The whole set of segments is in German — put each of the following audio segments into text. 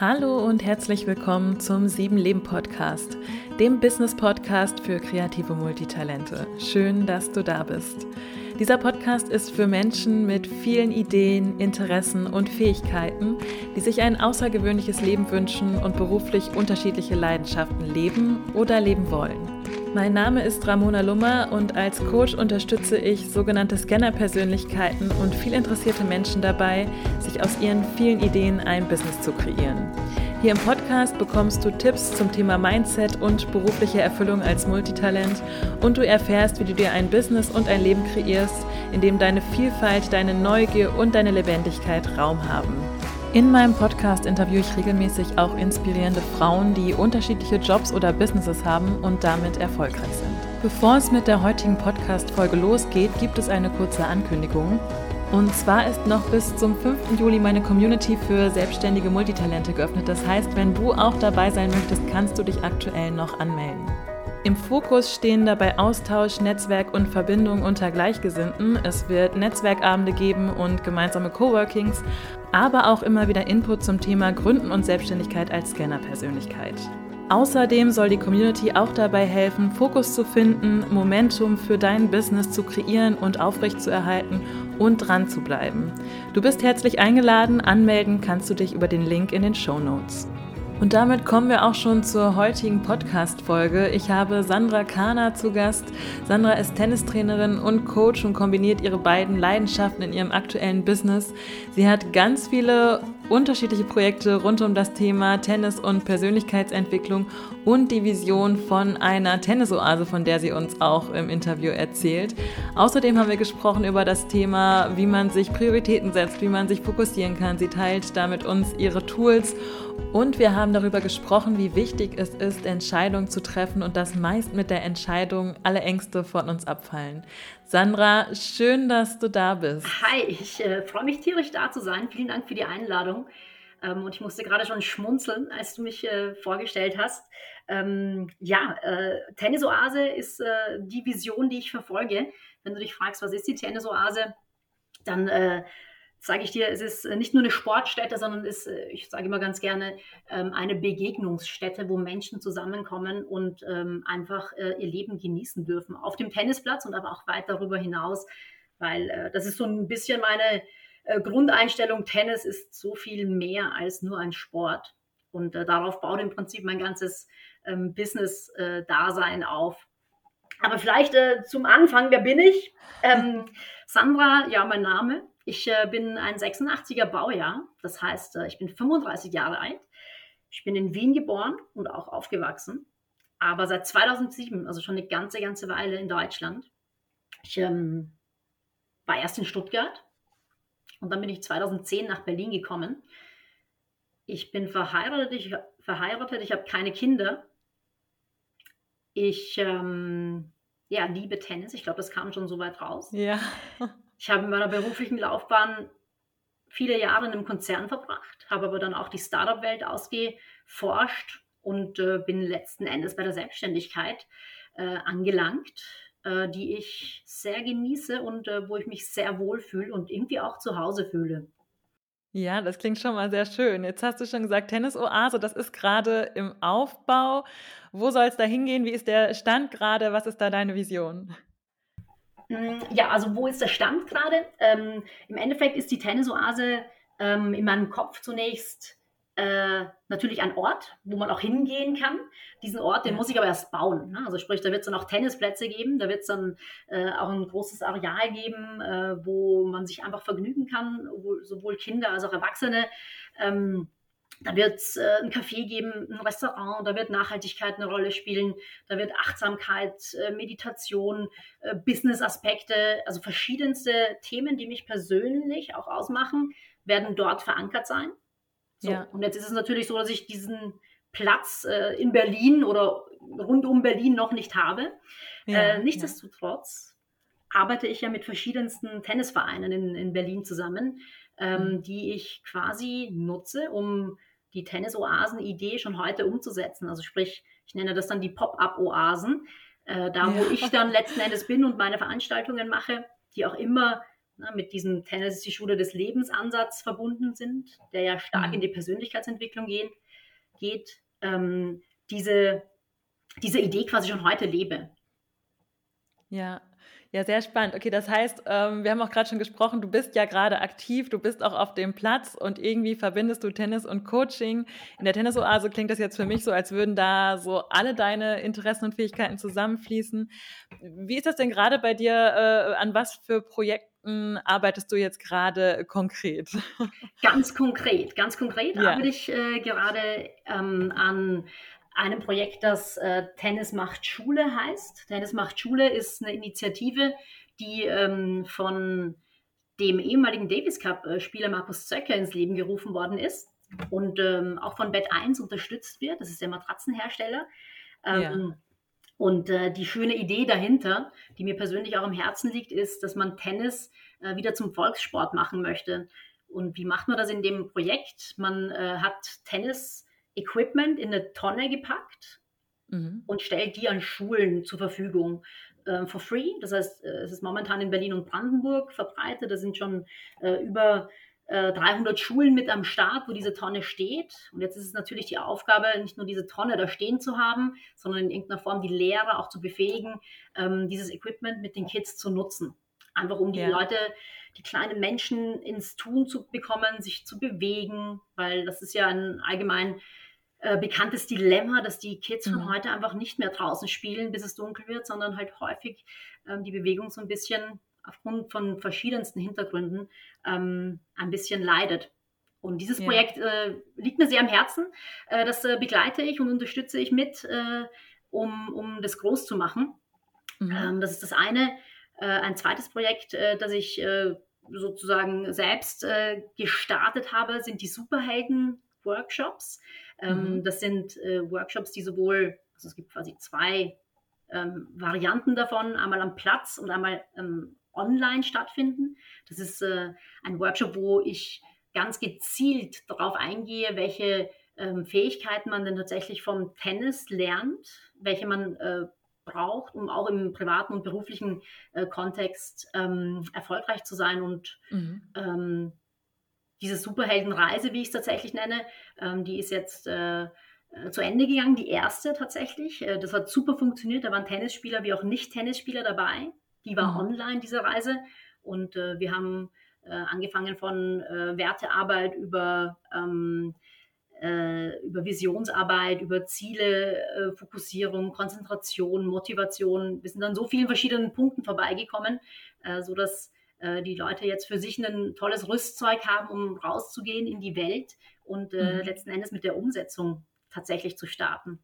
Hallo und herzlich willkommen zum Sieben Leben Podcast, dem Business Podcast für kreative Multitalente. Schön, dass du da bist. Dieser Podcast ist für Menschen mit vielen Ideen, Interessen und Fähigkeiten, die sich ein außergewöhnliches Leben wünschen und beruflich unterschiedliche Leidenschaften leben oder leben wollen. Mein Name ist Ramona Lummer und als Coach unterstütze ich sogenannte Scanner-Persönlichkeiten und viel interessierte Menschen dabei, sich aus ihren vielen Ideen ein Business zu kreieren. Hier im Podcast bekommst du Tipps zum Thema Mindset und berufliche Erfüllung als Multitalent und du erfährst, wie du dir ein Business und ein Leben kreierst, in dem deine Vielfalt, deine Neugier und deine Lebendigkeit Raum haben. In meinem Podcast interviewe ich regelmäßig auch inspirierende Frauen, die unterschiedliche Jobs oder Businesses haben und damit erfolgreich sind. Bevor es mit der heutigen Podcast-Folge losgeht, gibt es eine kurze Ankündigung. Und zwar ist noch bis zum 5. Juli meine Community für selbstständige Multitalente geöffnet. Das heißt, wenn du auch dabei sein möchtest, kannst du dich aktuell noch anmelden. Im Fokus stehen dabei Austausch, Netzwerk und Verbindung unter Gleichgesinnten. Es wird Netzwerkabende geben und gemeinsame Coworkings, aber auch immer wieder Input zum Thema Gründen und Selbstständigkeit als Scanner-Persönlichkeit. Außerdem soll die Community auch dabei helfen, Fokus zu finden, Momentum für dein Business zu kreieren und aufrechtzuerhalten und dran zu bleiben. Du bist herzlich eingeladen, anmelden kannst du dich über den Link in den Show Notes. Und damit kommen wir auch schon zur heutigen Podcast-Folge. Ich habe Sandra Kahner zu Gast. Sandra ist Tennistrainerin und Coach und kombiniert ihre beiden Leidenschaften in ihrem aktuellen Business. Sie hat ganz viele unterschiedliche Projekte rund um das Thema Tennis und Persönlichkeitsentwicklung und die Vision von einer Tennisoase, von der sie uns auch im Interview erzählt. Außerdem haben wir gesprochen über das Thema, wie man sich Prioritäten setzt, wie man sich fokussieren kann. Sie teilt damit uns ihre Tools und wir haben darüber gesprochen, wie wichtig es ist, Entscheidungen zu treffen und dass meist mit der Entscheidung alle Ängste von uns abfallen. Sandra, schön, dass du da bist. Hi, ich äh, freue mich tierisch da zu sein. Vielen Dank für die Einladung. Ähm, und ich musste gerade schon schmunzeln, als du mich äh, vorgestellt hast. Ähm, ja, äh, Tennisoase ist äh, die Vision, die ich verfolge. Wenn du dich fragst, was ist die Tennisoase, dann äh, sage ich dir, es ist äh, nicht nur eine Sportstätte, sondern ist, äh, ich sage immer ganz gerne, ähm, eine Begegnungsstätte, wo Menschen zusammenkommen und ähm, einfach äh, ihr Leben genießen dürfen. Auf dem Tennisplatz und aber auch weit darüber hinaus, weil das ist so ein bisschen meine Grundeinstellung. Tennis ist so viel mehr als nur ein Sport. Und darauf baut im Prinzip mein ganzes ähm, Business-Dasein auf. Aber vielleicht zum Anfang, wer bin ich? Sandra, ja, mein Name. Ich äh, bin ein 86er Baujahr, das heißt, äh, ich bin 35 Jahre alt. Ich bin in Wien geboren und auch aufgewachsen, aber seit 2007, also schon eine ganze, ganze Weile in Deutschland. Ich ähm, war erst in Stuttgart und dann bin ich 2010 nach Berlin gekommen. Ich bin verheiratet, ich, verheiratet, ich habe keine Kinder. Ich ähm, ja, liebe Tennis. Ich glaube, das kam schon so weit raus. Ja. Ich habe in meiner beruflichen Laufbahn viele Jahre in einem Konzern verbracht, habe aber dann auch die Startup-Welt ausgeforscht und äh, bin letzten Endes bei der Selbstständigkeit äh, angelangt, äh, die ich sehr genieße und äh, wo ich mich sehr wohl fühle und irgendwie auch zu Hause fühle. Ja, das klingt schon mal sehr schön. Jetzt hast du schon gesagt, Tennis-Oase, das ist gerade im Aufbau. Wo soll es da hingehen? Wie ist der Stand gerade? Was ist da deine Vision? Mm, ja, also wo ist der Stand gerade? Ähm, Im Endeffekt ist die Tennisoase ähm, in meinem Kopf zunächst äh, natürlich ein Ort, wo man auch hingehen kann. Diesen Ort, den muss ich aber erst bauen. Ne? Also sprich, da wird es dann auch Tennisplätze geben, da wird es dann äh, auch ein großes Areal geben, äh, wo man sich einfach vergnügen kann, sowohl Kinder als auch Erwachsene. Ähm, da wird es äh, ein Café geben, ein Restaurant, da wird Nachhaltigkeit eine Rolle spielen, da wird Achtsamkeit, äh, Meditation, äh, Business-Aspekte, also verschiedenste Themen, die mich persönlich auch ausmachen, werden dort verankert sein. So, ja. Und jetzt ist es natürlich so, dass ich diesen Platz äh, in Berlin oder rund um Berlin noch nicht habe. Ja, äh, nichtsdestotrotz ja. arbeite ich ja mit verschiedensten Tennisvereinen in, in Berlin zusammen, ähm, mhm. die ich quasi nutze, um die Tennis-Oasen-Idee schon heute umzusetzen. Also sprich, ich nenne das dann die Pop-up-Oasen, äh, da ja. wo ich dann letzten Endes bin und meine Veranstaltungen mache, die auch immer ne, mit diesem Tennis ist die Schule des Lebensansatz verbunden sind, der ja stark mhm. in die Persönlichkeitsentwicklung gehen, geht, ähm, diese, diese Idee quasi schon heute lebe. Ja, ja, sehr spannend. Okay, das heißt, ähm, wir haben auch gerade schon gesprochen, du bist ja gerade aktiv, du bist auch auf dem Platz und irgendwie verbindest du Tennis und Coaching. In der Tennisoase klingt das jetzt für mich so, als würden da so alle deine Interessen und Fähigkeiten zusammenfließen. Wie ist das denn gerade bei dir? Äh, an was für Projekten arbeitest du jetzt gerade konkret? Ganz konkret, ganz konkret ja. arbeite ich äh, gerade ähm, an einem Projekt, das äh, Tennis macht Schule heißt. Tennis macht Schule ist eine Initiative, die ähm, von dem ehemaligen Davis Cup-Spieler Markus Zöcker ins Leben gerufen worden ist und ähm, auch von Bett 1 unterstützt wird. Das ist der Matratzenhersteller. Ähm, ja. Und äh, die schöne Idee dahinter, die mir persönlich auch am Herzen liegt, ist, dass man Tennis äh, wieder zum Volkssport machen möchte. Und wie macht man das in dem Projekt? Man äh, hat Tennis Equipment in eine Tonne gepackt mhm. und stellt die an Schulen zur Verfügung äh, for free. Das heißt, äh, es ist momentan in Berlin und Brandenburg verbreitet. Da sind schon äh, über 300 äh, Schulen mit am Start, wo diese Tonne steht. Und jetzt ist es natürlich die Aufgabe, nicht nur diese Tonne da stehen zu haben, sondern in irgendeiner Form die Lehrer auch zu befähigen, ähm, dieses Equipment mit den Kids zu nutzen. Einfach um die ja. Leute, die kleinen Menschen ins Tun zu bekommen, sich zu bewegen, weil das ist ja ein allgemein äh, bekanntes Dilemma, dass die Kids von mhm. heute einfach nicht mehr draußen spielen, bis es dunkel wird, sondern halt häufig ähm, die Bewegung so ein bisschen aufgrund von verschiedensten Hintergründen ähm, ein bisschen leidet. Und dieses ja. Projekt äh, liegt mir sehr am Herzen. Äh, das äh, begleite ich und unterstütze ich mit, äh, um, um das groß zu machen. Mhm. Ähm, das ist das eine. Ein zweites Projekt, das ich sozusagen selbst gestartet habe, sind die Superhelden-Workshops. Ähm, mhm. Das sind äh, Workshops, die sowohl, also es gibt quasi zwei ähm, Varianten davon, einmal am Platz und einmal ähm, online stattfinden. Das ist äh, ein Workshop, wo ich ganz gezielt darauf eingehe, welche ähm, Fähigkeiten man denn tatsächlich vom Tennis lernt, welche man äh, braucht, um auch im privaten und beruflichen äh, Kontext ähm, erfolgreich zu sein und mhm. ähm, diese Superheldenreise, wie ich es tatsächlich nenne, ähm, die ist jetzt äh, äh, zu Ende gegangen, die erste tatsächlich. Äh, das hat super funktioniert. Da waren Tennisspieler wie auch Nicht-Tennisspieler dabei. Die war mhm. online, diese Reise. Und äh, wir haben äh, angefangen von äh, Wertearbeit über, ähm, über Visionsarbeit, über Ziele, Fokussierung, Konzentration, Motivation. Wir sind an so vielen verschiedenen Punkten vorbeigekommen, sodass äh, die Leute jetzt für sich ein tolles Rüstzeug haben, um rauszugehen in die Welt und äh, mhm. letzten Endes mit der Umsetzung tatsächlich zu starten.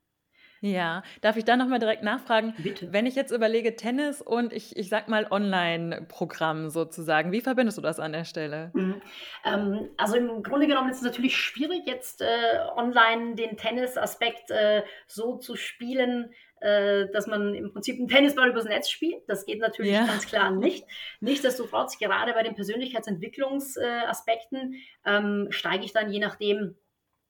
Ja, darf ich da nochmal direkt nachfragen? Bitte. Wenn ich jetzt überlege, Tennis und ich, ich sag mal Online-Programm sozusagen, wie verbindest du das an der Stelle? Mhm. Ähm, also im Grunde genommen ist es natürlich schwierig, jetzt äh, online den Tennis-Aspekt äh, so zu spielen, äh, dass man im Prinzip einen Tennisball übers Netz spielt. Das geht natürlich ja. ganz klar nicht. Nichtsdestotrotz, gerade bei den Persönlichkeitsentwicklungsaspekten ähm, steige ich dann je nachdem,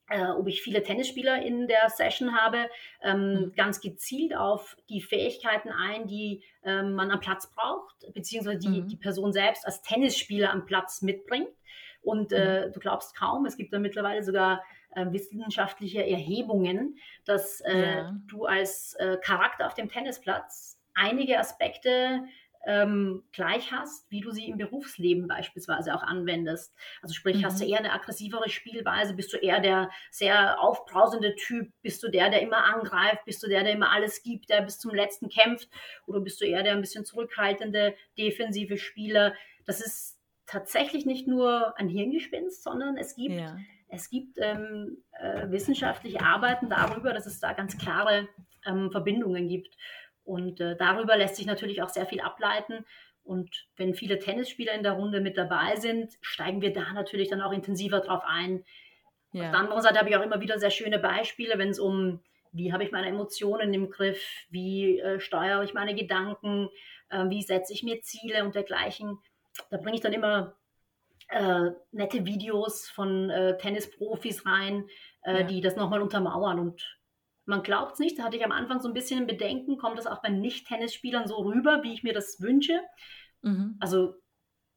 äh, ob ich viele Tennisspieler in der Session habe, ähm, mhm. ganz gezielt auf die Fähigkeiten ein, die ähm, man am Platz braucht, beziehungsweise die mhm. die Person selbst als Tennisspieler am Platz mitbringt. Und äh, mhm. du glaubst kaum, es gibt da mittlerweile sogar äh, wissenschaftliche Erhebungen, dass äh, ja. du als äh, Charakter auf dem Tennisplatz einige Aspekte ähm, gleich hast, wie du sie im Berufsleben beispielsweise auch anwendest. Also sprich, mhm. hast du mhm. eher eine aggressivere Spielweise, bist du eher der sehr aufbrausende Typ, bist du der, der immer angreift, bist du der, der immer alles gibt, der bis zum letzten kämpft, oder bist du eher der ein bisschen zurückhaltende, defensive Spieler. Das ist tatsächlich nicht nur ein Hirngespinst, sondern es gibt ja es gibt ähm, äh, wissenschaftliche Arbeiten darüber, dass es da ganz klare ähm, Verbindungen gibt. Und äh, darüber lässt sich natürlich auch sehr viel ableiten. Und wenn viele Tennisspieler in der Runde mit dabei sind, steigen wir da natürlich dann auch intensiver drauf ein. Ja. Auf der anderen Seite habe ich auch immer wieder sehr schöne Beispiele, wenn es um, wie habe ich meine Emotionen im Griff, wie äh, steuere ich meine Gedanken, äh, wie setze ich mir Ziele und dergleichen. Da bringe ich dann immer äh, nette Videos von äh, Tennisprofis rein, äh, ja. die das nochmal untermauern. Und man glaubt es nicht, da hatte ich am Anfang so ein bisschen Bedenken, kommt das auch bei Nicht-Tennisspielern so rüber, wie ich mir das wünsche? Mhm. Also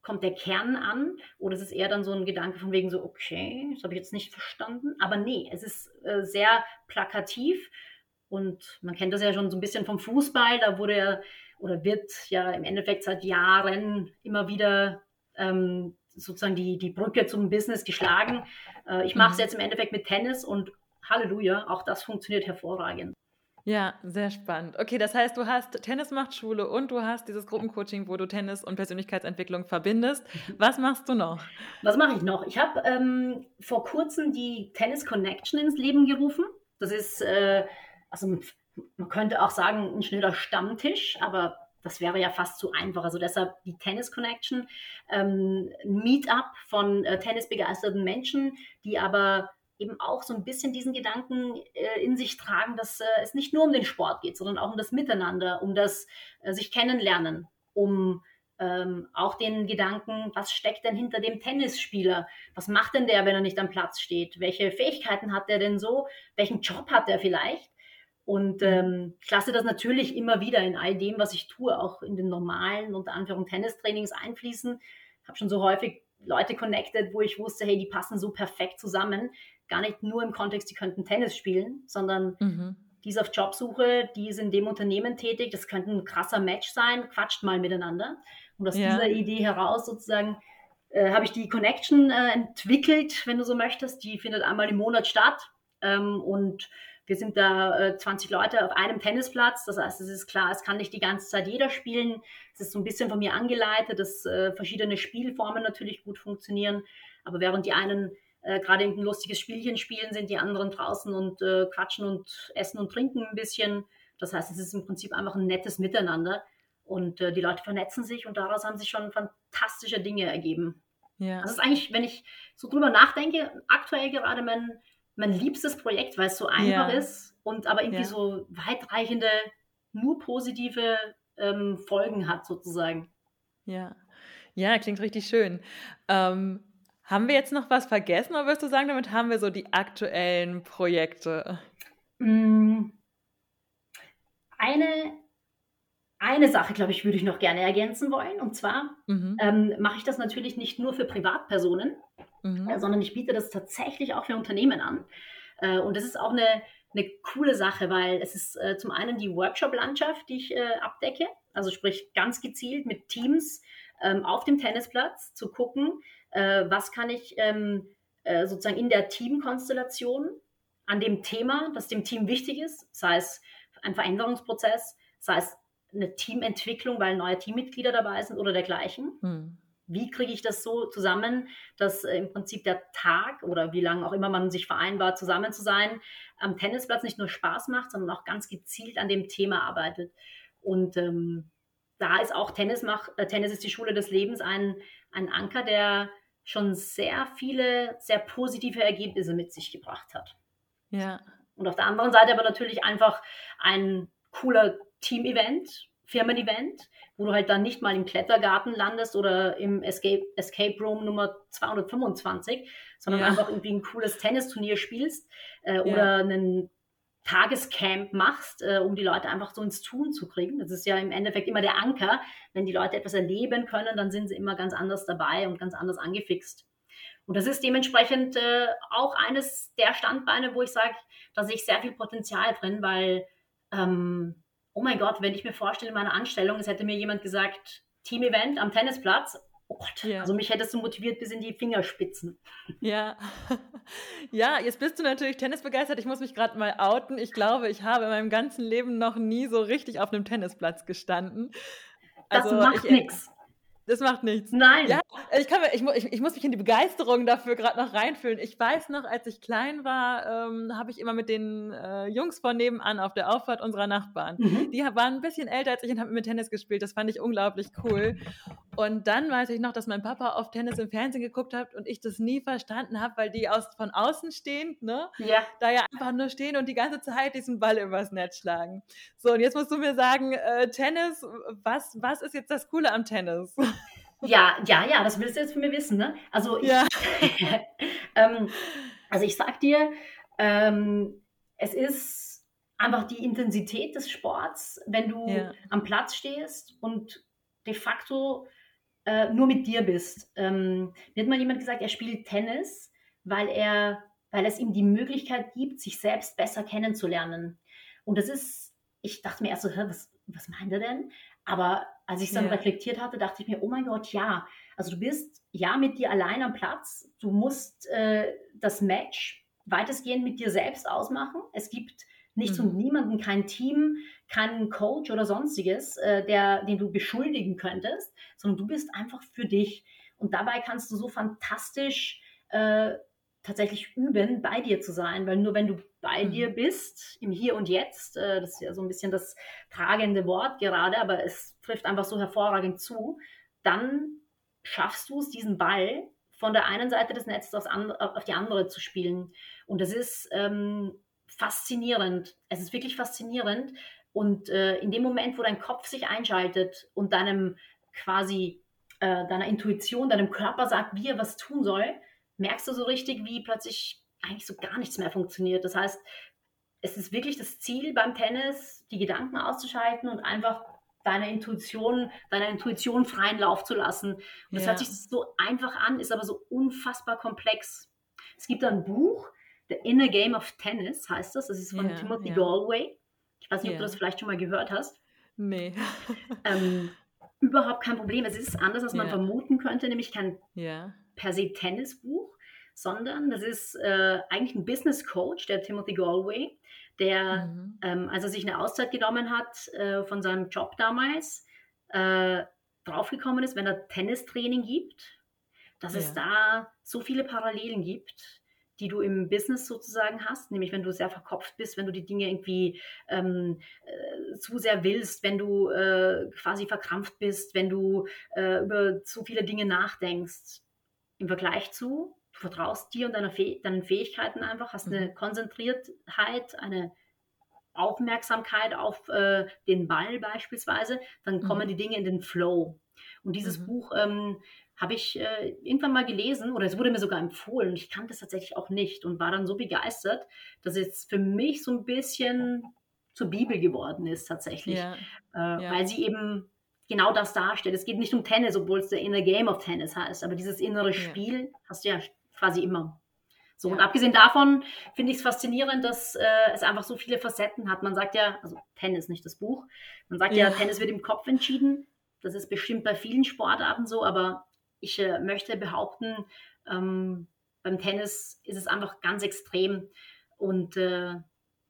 kommt der Kern an oder ist es eher dann so ein Gedanke von wegen so, okay, das habe ich jetzt nicht verstanden. Aber nee, es ist äh, sehr plakativ und man kennt das ja schon so ein bisschen vom Fußball, da wurde ja oder wird ja im Endeffekt seit Jahren immer wieder ähm, sozusagen die, die Brücke zum Business geschlagen. Äh, ich mache es mhm. jetzt im Endeffekt mit Tennis und Halleluja, auch das funktioniert hervorragend. Ja, sehr spannend. Okay, das heißt, du hast Tennismachtschule und du hast dieses Gruppencoaching, wo du Tennis und Persönlichkeitsentwicklung verbindest. Mhm. Was machst du noch? Was mache ich noch? Ich habe ähm, vor kurzem die Tennis Connection ins Leben gerufen. Das ist, äh, also man könnte auch sagen, ein schneller Stammtisch, aber das wäre ja fast zu einfach. Also deshalb die Tennis Connection, ähm, Meetup von äh, tennisbegeisterten Menschen, die aber eben auch so ein bisschen diesen Gedanken äh, in sich tragen, dass äh, es nicht nur um den Sport geht, sondern auch um das Miteinander, um das äh, sich kennenlernen, um ähm, auch den Gedanken, was steckt denn hinter dem Tennisspieler? Was macht denn der, wenn er nicht am Platz steht? Welche Fähigkeiten hat der denn so? Welchen Job hat er vielleicht? Und ähm, ich lasse das natürlich immer wieder in all dem, was ich tue, auch in den normalen, unter Anführung, Tennistrainings einfließen. Ich habe schon so häufig Leute connected, wo ich wusste, hey, die passen so perfekt zusammen. Gar nicht nur im Kontext, die könnten Tennis spielen, sondern mhm. die ist auf Jobsuche, die ist in dem Unternehmen tätig, das könnte ein krasser Match sein, quatscht mal miteinander. Und aus ja. dieser Idee heraus sozusagen äh, habe ich die Connection äh, entwickelt, wenn du so möchtest. Die findet einmal im Monat statt. Ähm, und wir sind da äh, 20 Leute auf einem Tennisplatz. Das heißt, es ist klar, es kann nicht die ganze Zeit jeder spielen. Es ist so ein bisschen von mir angeleitet, dass äh, verschiedene Spielformen natürlich gut funktionieren. Aber während die einen äh, gerade ein lustiges Spielchen spielen, sind die anderen draußen und äh, quatschen und essen und trinken ein bisschen. Das heißt, es ist im Prinzip einfach ein nettes Miteinander. Und äh, die Leute vernetzen sich und daraus haben sich schon fantastische Dinge ergeben. Ja. Das ist eigentlich, wenn ich so drüber nachdenke, aktuell gerade mein mein liebstes Projekt, weil es so einfach ja. ist und aber irgendwie ja. so weitreichende, nur positive ähm, Folgen hat sozusagen. Ja, ja, klingt richtig schön. Ähm, haben wir jetzt noch was vergessen oder wirst du sagen, damit haben wir so die aktuellen Projekte? Mm. Eine, eine Sache, glaube ich, würde ich noch gerne ergänzen wollen. Und zwar mhm. ähm, mache ich das natürlich nicht nur für Privatpersonen, mhm. äh, sondern ich biete das tatsächlich auch für Unternehmen an. Äh, und das ist auch eine, eine coole Sache, weil es ist äh, zum einen die Workshop-Landschaft, die ich äh, abdecke, also sprich ganz gezielt mit Teams ähm, auf dem Tennisplatz zu gucken, äh, was kann ich ähm, äh, sozusagen in der Teamkonstellation an dem Thema, das dem Team wichtig ist, sei es ein Veränderungsprozess, sei es eine Teamentwicklung, weil neue Teammitglieder dabei sind oder dergleichen. Mhm wie kriege ich das so zusammen, dass äh, im Prinzip der Tag oder wie lange auch immer man sich vereinbart, zusammen zu sein, am Tennisplatz nicht nur Spaß macht, sondern auch ganz gezielt an dem Thema arbeitet. Und ähm, da ist auch Tennis, mach, äh, Tennis ist die Schule des Lebens ein, ein Anker, der schon sehr viele, sehr positive Ergebnisse mit sich gebracht hat. Ja. Und auf der anderen Seite aber natürlich einfach ein cooler Team-Event, Firmen-Event, wo du halt dann nicht mal im Klettergarten landest oder im Escape, Escape Room Nummer 225, sondern ja. einfach irgendwie ein cooles Tennisturnier spielst äh, ja. oder einen Tagescamp machst, äh, um die Leute einfach so ins Tun zu kriegen. Das ist ja im Endeffekt immer der Anker. Wenn die Leute etwas erleben können, dann sind sie immer ganz anders dabei und ganz anders angefixt. Und das ist dementsprechend äh, auch eines der Standbeine, wo ich sage, da sehe ich sehr viel Potenzial drin, weil ähm, oh mein Gott, wenn ich mir vorstelle, in meiner Anstellung, es hätte mir jemand gesagt, Team-Event am Tennisplatz, oh Gott, ja. also mich hättest du motiviert bis in die Fingerspitzen. Ja. Ja, jetzt bist du natürlich tennisbegeistert. Ich muss mich gerade mal outen. Ich glaube, ich habe in meinem ganzen Leben noch nie so richtig auf einem Tennisplatz gestanden. Also, das macht nichts. Das macht nichts. Nein. Ja, ich, kann, ich, ich, ich muss mich in die Begeisterung dafür gerade noch reinfühlen. Ich weiß noch, als ich klein war, ähm, habe ich immer mit den äh, Jungs von nebenan auf der Auffahrt unserer Nachbarn. Mhm. Die waren ein bisschen älter als ich und haben mit Tennis gespielt. Das fand ich unglaublich cool. Und dann weiß ich noch, dass mein Papa auf Tennis im Fernsehen geguckt hat und ich das nie verstanden habe, weil die aus, von außen stehend, ne? Ja. Da ja einfach nur stehen und die ganze Zeit diesen Ball übers Netz schlagen. So, und jetzt musst du mir sagen, äh, Tennis, was, was ist jetzt das Coole am Tennis? Ja, ja, ja, das willst du jetzt von mir wissen, ne? Also ich, ja. ähm, also ich sag dir, ähm, es ist einfach die Intensität des Sports, wenn du ja. am Platz stehst und de facto äh, nur mit dir bist. Ähm, mir hat mal jemand gesagt, er spielt Tennis, weil er, weil es ihm die Möglichkeit gibt, sich selbst besser kennenzulernen. Und das ist, ich dachte mir erst so, was, was meint er denn? Aber als ich es dann ja. reflektiert hatte, dachte ich mir, oh mein Gott, ja. Also du bist ja mit dir allein am Platz. Du musst äh, das Match weitestgehend mit dir selbst ausmachen. Es gibt nichts mhm. und niemanden, kein Team, keinen Coach oder sonstiges, äh, der, den du beschuldigen könntest, sondern du bist einfach für dich. Und dabei kannst du so fantastisch äh, tatsächlich üben, bei dir zu sein, weil nur wenn du bei mhm. dir bist, im Hier und Jetzt, äh, das ist ja so ein bisschen das tragende Wort gerade, aber es trifft einfach so hervorragend zu, dann schaffst du es, diesen Ball von der einen Seite des Netzes auf die andere zu spielen. Und das ist ähm, faszinierend. Es ist wirklich faszinierend. Und äh, in dem Moment, wo dein Kopf sich einschaltet und deinem quasi äh, deiner Intuition, deinem Körper sagt, wie er was tun soll, merkst du so richtig, wie plötzlich eigentlich so gar nichts mehr funktioniert. Das heißt, es ist wirklich das Ziel beim Tennis, die Gedanken auszuschalten und einfach deiner Intuition, deiner Intuition freien Lauf zu lassen. Und das ja. hört sich so einfach an, ist aber so unfassbar komplex. Es gibt ein Buch, The Inner Game of Tennis heißt das. Das ist von ja, Timothy ja. Galway. Ich weiß nicht, ob du das vielleicht schon mal gehört hast. Nee. ähm, überhaupt kein Problem. Es ist anders, als man vermuten könnte, nämlich kein per se Tennisbuch, sondern das ist äh, eigentlich ein Business Coach, der Timothy Galway, der, mhm. ähm, als er sich eine Auszeit genommen hat äh, von seinem Job damals, äh, draufgekommen ist, wenn er Tennistraining gibt, dass ja. es da so viele Parallelen gibt, die du im Business sozusagen hast, nämlich wenn du sehr verkopft bist, wenn du die Dinge irgendwie ähm, äh, zu sehr willst, wenn du äh, quasi verkrampft bist, wenn du äh, über zu viele Dinge nachdenkst, im Vergleich zu, du vertraust dir und deiner Fäh deinen Fähigkeiten einfach, hast eine mhm. Konzentriertheit, eine Aufmerksamkeit auf äh, den Ball beispielsweise, dann kommen mhm. die Dinge in den Flow. Und dieses mhm. Buch ähm, habe ich äh, irgendwann mal gelesen oder es wurde mir sogar empfohlen. Ich kannte es tatsächlich auch nicht und war dann so begeistert, dass es für mich so ein bisschen zur Bibel geworden ist tatsächlich, ja. Äh, ja. weil sie eben genau das darstellt. Es geht nicht um Tennis, obwohl es der Inner Game of Tennis heißt, aber dieses innere Spiel ja. hast du ja quasi immer. So, ja. und abgesehen davon finde ich es faszinierend, dass äh, es einfach so viele Facetten hat. Man sagt ja, also Tennis, nicht das Buch, man sagt ja, ja Tennis wird im Kopf entschieden. Das ist bestimmt bei vielen Sportarten so, aber ich äh, möchte behaupten, ähm, beim Tennis ist es einfach ganz extrem. Und äh,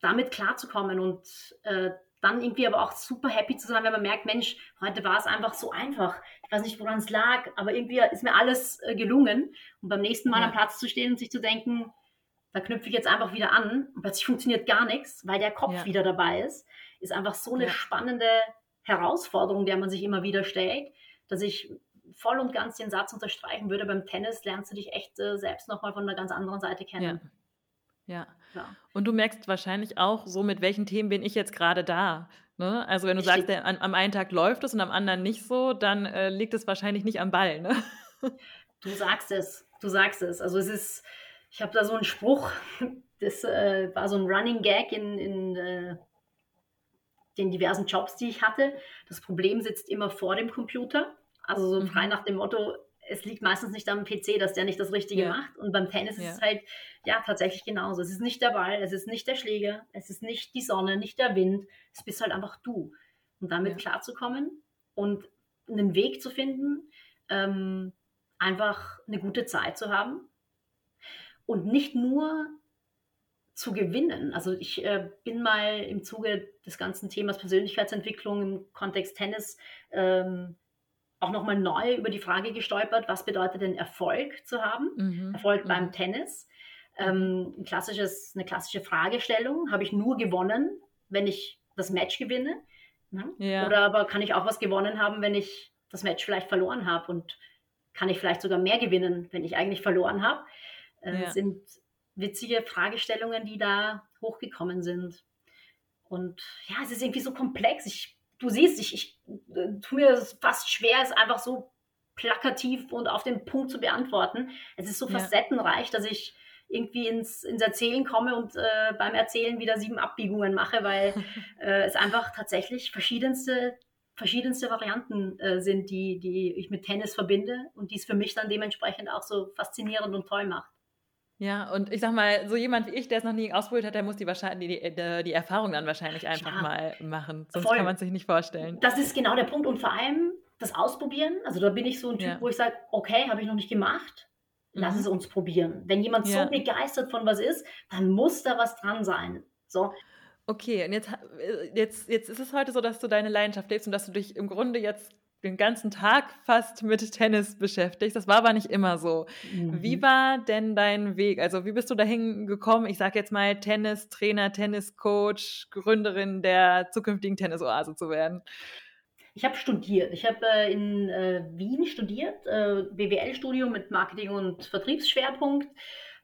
damit klarzukommen und äh, dann irgendwie aber auch super happy zu sein, wenn man merkt, Mensch, heute war es einfach so einfach. Ich weiß nicht, woran es lag, aber irgendwie ist mir alles äh, gelungen. Und beim nächsten Mal ja. am Platz zu stehen und sich zu denken, da knüpfe ich jetzt einfach wieder an und plötzlich funktioniert gar nichts, weil der Kopf ja. wieder dabei ist, ist einfach so eine ja. spannende Herausforderung, der man sich immer wieder stellt, dass ich voll und ganz den Satz unterstreichen würde, beim Tennis lernst du dich echt äh, selbst nochmal von einer ganz anderen Seite kennen. Ja. Ja. Und du merkst wahrscheinlich auch so, mit welchen Themen bin ich jetzt gerade da. Ne? Also wenn du ich sagst, an, am einen Tag läuft es und am anderen nicht so, dann äh, liegt es wahrscheinlich nicht am Ball. Ne? Du sagst es, du sagst es. Also es ist, ich habe da so einen Spruch, das äh, war so ein Running Gag in, in äh, den diversen Jobs, die ich hatte. Das Problem sitzt immer vor dem Computer. Also so frei mhm. nach dem Motto, es liegt meistens nicht am PC, dass der nicht das Richtige ja. macht. Und beim Tennis ja. ist es halt ja tatsächlich genauso. Es ist nicht der Ball, es ist nicht der Schläger, es ist nicht die Sonne, nicht der Wind. Es bist halt einfach du. Und damit ja. klarzukommen und einen Weg zu finden, ähm, einfach eine gute Zeit zu haben und nicht nur zu gewinnen. Also ich äh, bin mal im Zuge des ganzen Themas Persönlichkeitsentwicklung im Kontext Tennis ähm, auch nochmal neu über die Frage gestolpert, was bedeutet denn Erfolg zu haben? Mhm. Erfolg mhm. beim Tennis. Ähm, ein klassisches, eine klassische Fragestellung. Habe ich nur gewonnen, wenn ich das Match gewinne? Ne? Ja. Oder aber kann ich auch was gewonnen haben, wenn ich das Match vielleicht verloren habe? Und kann ich vielleicht sogar mehr gewinnen, wenn ich eigentlich verloren habe? Äh, ja. sind witzige Fragestellungen, die da hochgekommen sind. Und ja, es ist irgendwie so komplex. Ich du siehst, ich, ich äh, tue mir das fast schwer, es einfach so plakativ und auf den Punkt zu beantworten. Es ist so ja. facettenreich, dass ich irgendwie ins, ins Erzählen komme und äh, beim Erzählen wieder sieben Abbiegungen mache, weil äh, es einfach tatsächlich verschiedenste verschiedenste Varianten äh, sind, die, die ich mit Tennis verbinde und die es für mich dann dementsprechend auch so faszinierend und toll macht. Ja, und ich sag mal, so jemand wie ich, der es noch nie ausprobiert hat, der muss die, wahrscheinlich, die, die, die Erfahrung dann wahrscheinlich einfach ja, mal machen. Sonst voll. kann man es sich nicht vorstellen. Das ist genau der Punkt. Und vor allem das Ausprobieren. Also da bin ich so ein Typ, ja. wo ich sage, okay, habe ich noch nicht gemacht, lass mhm. es uns probieren. Wenn jemand ja. so begeistert von was ist, dann muss da was dran sein. So. Okay, und jetzt, äh, jetzt, jetzt ist es heute so, dass du deine Leidenschaft lebst und dass du dich im Grunde jetzt den ganzen Tag fast mit Tennis beschäftigst. Das war aber nicht immer so. Mhm. Wie war denn dein Weg? Also wie bist du dahin gekommen? Ich sage jetzt mal Tennistrainer, Tenniscoach, Gründerin der zukünftigen Tennisoase zu werden. Ich habe studiert. Ich habe äh, in äh, Wien studiert, äh, BWL-Studium mit Marketing- und Vertriebsschwerpunkt.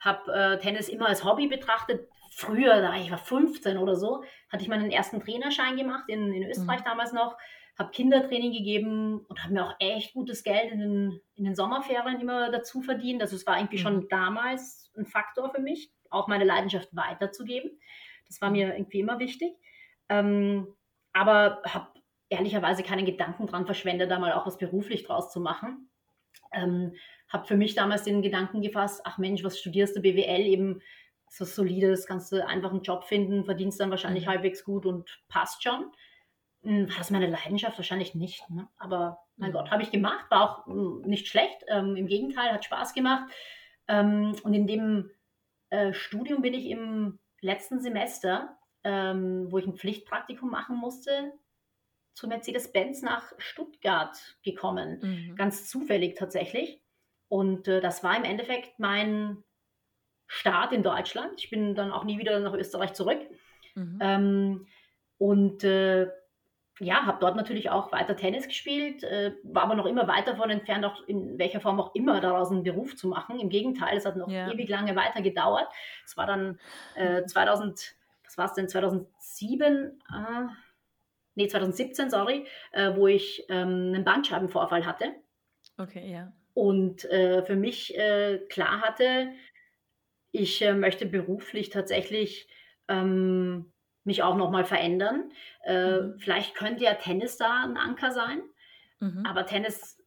Habe äh, Tennis immer als Hobby betrachtet. Früher, da ich war 15 oder so, hatte ich meinen ersten Trainerschein gemacht in, in Österreich mhm. damals noch habe Kindertraining gegeben und habe mir auch echt gutes Geld in den, in den Sommerferien immer dazu verdient. Also es war irgendwie mhm. schon damals ein Faktor für mich, auch meine Leidenschaft weiterzugeben. Das war mir irgendwie immer wichtig. Ähm, aber habe ehrlicherweise keinen Gedanken dran verschwendet, da mal auch was beruflich draus zu machen. Ähm, habe für mich damals den Gedanken gefasst, ach Mensch, was studierst du BWL eben so solides, kannst du einfach einen Job finden, verdienst dann wahrscheinlich mhm. halbwegs gut und passt schon. Hm, war das meine Leidenschaft? Wahrscheinlich nicht. Ne? Aber mein mhm. Gott, habe ich gemacht, war auch hm, nicht schlecht. Ähm, Im Gegenteil, hat Spaß gemacht. Ähm, und in dem äh, Studium bin ich im letzten Semester, ähm, wo ich ein Pflichtpraktikum machen musste, zu Mercedes-Benz nach Stuttgart gekommen. Mhm. Ganz zufällig tatsächlich. Und äh, das war im Endeffekt mein Start in Deutschland. Ich bin dann auch nie wieder nach Österreich zurück. Mhm. Ähm, und äh, ja, habe dort natürlich auch weiter Tennis gespielt, äh, war aber noch immer weit davon entfernt, auch in welcher Form auch immer daraus einen Beruf zu machen. Im Gegenteil, es hat noch ja. ewig lange weiter gedauert. Es war dann äh, 2000, was war es denn, 2007, äh, nee, 2017, sorry, äh, wo ich ähm, einen Bandscheibenvorfall hatte. Okay, ja. Und äh, für mich äh, klar hatte, ich äh, möchte beruflich tatsächlich ähm, mich auch nochmal verändern. Äh, mhm. Vielleicht könnte ja Tennis da ein Anker sein, mhm. aber Tennis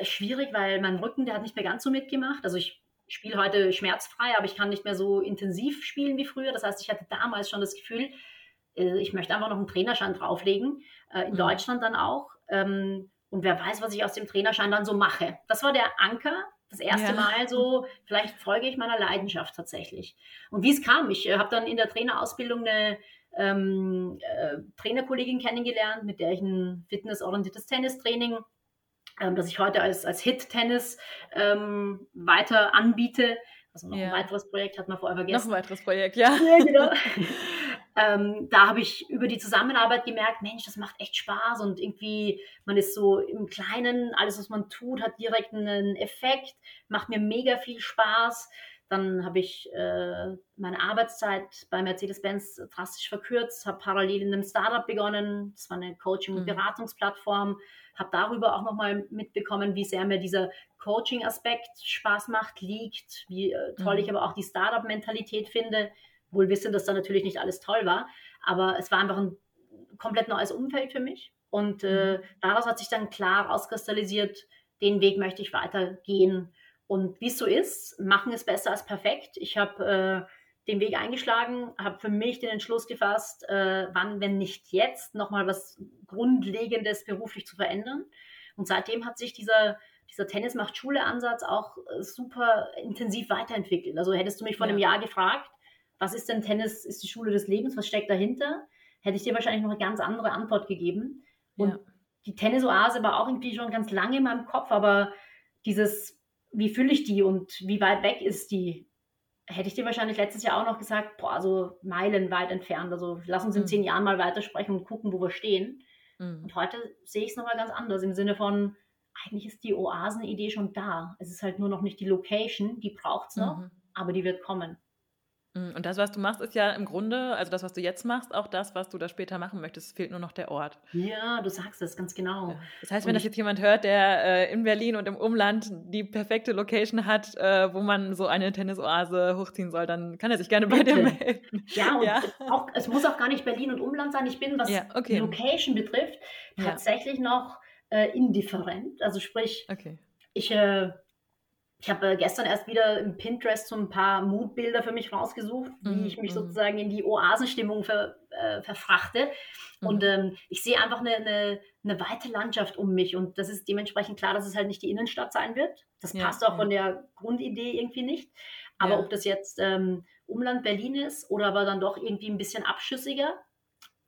ist schwierig, weil mein Rücken, der hat nicht mehr ganz so mitgemacht. Also ich spiele heute schmerzfrei, aber ich kann nicht mehr so intensiv spielen wie früher. Das heißt, ich hatte damals schon das Gefühl, äh, ich möchte einfach noch einen Trainerschein drauflegen, äh, in mhm. Deutschland dann auch. Ähm, und wer weiß, was ich aus dem Trainerschein dann so mache. Das war der Anker, das erste ja. Mal so, vielleicht folge ich meiner Leidenschaft tatsächlich. Und wie es kam, ich äh, habe dann in der Trainerausbildung eine ähm, äh, Trainerkollegin kennengelernt, mit der ich ein fitnessorientiertes Tennistraining, ähm, das ich heute als, als Hit-Tennis ähm, weiter anbiete. Also noch ja. ein weiteres Projekt hat man vorher vergessen. Noch ein weiteres Projekt, ja. ja genau. ähm, da habe ich über die Zusammenarbeit gemerkt, Mensch, das macht echt Spaß und irgendwie, man ist so im Kleinen, alles, was man tut, hat direkt einen Effekt, macht mir mega viel Spaß. Dann habe ich äh, meine Arbeitszeit bei Mercedes-Benz drastisch verkürzt, habe parallel in einem Startup begonnen. Das war eine Coaching- und mhm. Beratungsplattform. Habe darüber auch nochmal mitbekommen, wie sehr mir dieser Coaching-Aspekt Spaß macht, liegt, wie äh, toll mhm. ich aber auch die Startup-Mentalität finde. Wohl wissen, dass da natürlich nicht alles toll war, aber es war einfach ein komplett neues Umfeld für mich. Und äh, mhm. daraus hat sich dann klar rauskristallisiert, den Weg möchte ich weitergehen und wie es so ist, machen ist besser als perfekt. Ich habe äh, den Weg eingeschlagen, habe für mich den Entschluss gefasst, äh, wann, wenn nicht jetzt, nochmal was Grundlegendes beruflich zu verändern. Und seitdem hat sich dieser, dieser Tennis macht Schule-Ansatz auch äh, super intensiv weiterentwickelt. Also hättest du mich vor ja. einem Jahr gefragt, was ist denn Tennis, ist die Schule des Lebens, was steckt dahinter, hätte ich dir wahrscheinlich noch eine ganz andere Antwort gegeben. Und ja. die Tennisoase war auch irgendwie schon ganz lange in meinem Kopf, aber dieses wie fühle ich die und wie weit weg ist die? Hätte ich dir wahrscheinlich letztes Jahr auch noch gesagt, boah, so meilenweit entfernt. Also lass uns in mhm. zehn Jahren mal weitersprechen und gucken, wo wir stehen. Mhm. Und heute sehe ich es nochmal ganz anders im Sinne von, eigentlich ist die Oasenidee schon da. Es ist halt nur noch nicht die Location, die braucht es noch, mhm. aber die wird kommen. Mm, und das, was du machst, ist ja im Grunde, also das, was du jetzt machst, auch das, was du da später machen möchtest. Es fehlt nur noch der Ort. Ja, du sagst es ganz genau. Ja. Das heißt, wenn das jetzt jemand hört, der äh, in Berlin und im Umland die perfekte Location hat, äh, wo man so eine Tennisoase hochziehen soll, dann kann er sich gerne bei dir melden. Ja, und ja. Auch, es muss auch gar nicht Berlin und Umland sein. Ich bin, was ja, okay. die Location betrifft, tatsächlich noch äh, indifferent. Also sprich, okay. ich äh, ich habe äh, gestern erst wieder im Pinterest so ein paar Moodbilder für mich rausgesucht, wie mhm. ich mich mhm. sozusagen in die Oasenstimmung ver, äh, verfrachte. Mhm. Und ähm, ich sehe einfach eine, eine, eine, weite Landschaft um mich. Und das ist dementsprechend klar, dass es halt nicht die Innenstadt sein wird. Das ja, passt auch ja. von der Grundidee irgendwie nicht. Aber ja. ob das jetzt ähm, Umland Berlin ist oder aber dann doch irgendwie ein bisschen abschüssiger,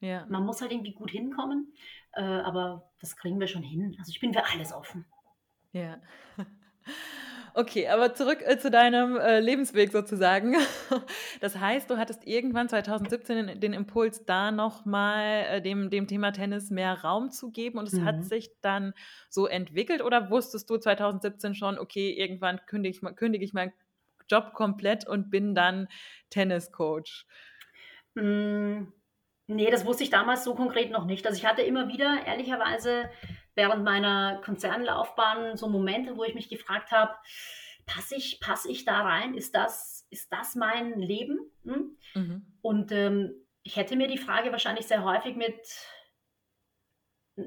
man muss halt irgendwie gut hinkommen. Äh, aber das kriegen wir schon hin. Also ich bin für alles offen. Ja. Okay, aber zurück äh, zu deinem äh, Lebensweg sozusagen. Das heißt, du hattest irgendwann 2017 den Impuls, da nochmal äh, dem, dem Thema Tennis mehr Raum zu geben und es mhm. hat sich dann so entwickelt oder wusstest du 2017 schon, okay, irgendwann kündige ich, kündige ich meinen Job komplett und bin dann Tenniscoach? Mm, nee, das wusste ich damals so konkret noch nicht. Also ich hatte immer wieder, ehrlicherweise, während meiner Konzernlaufbahn so Momente, wo ich mich gefragt habe, passe ich, pass ich da rein? Ist das, ist das mein Leben? Hm? Mhm. Und ähm, ich hätte mir die Frage wahrscheinlich sehr häufig mit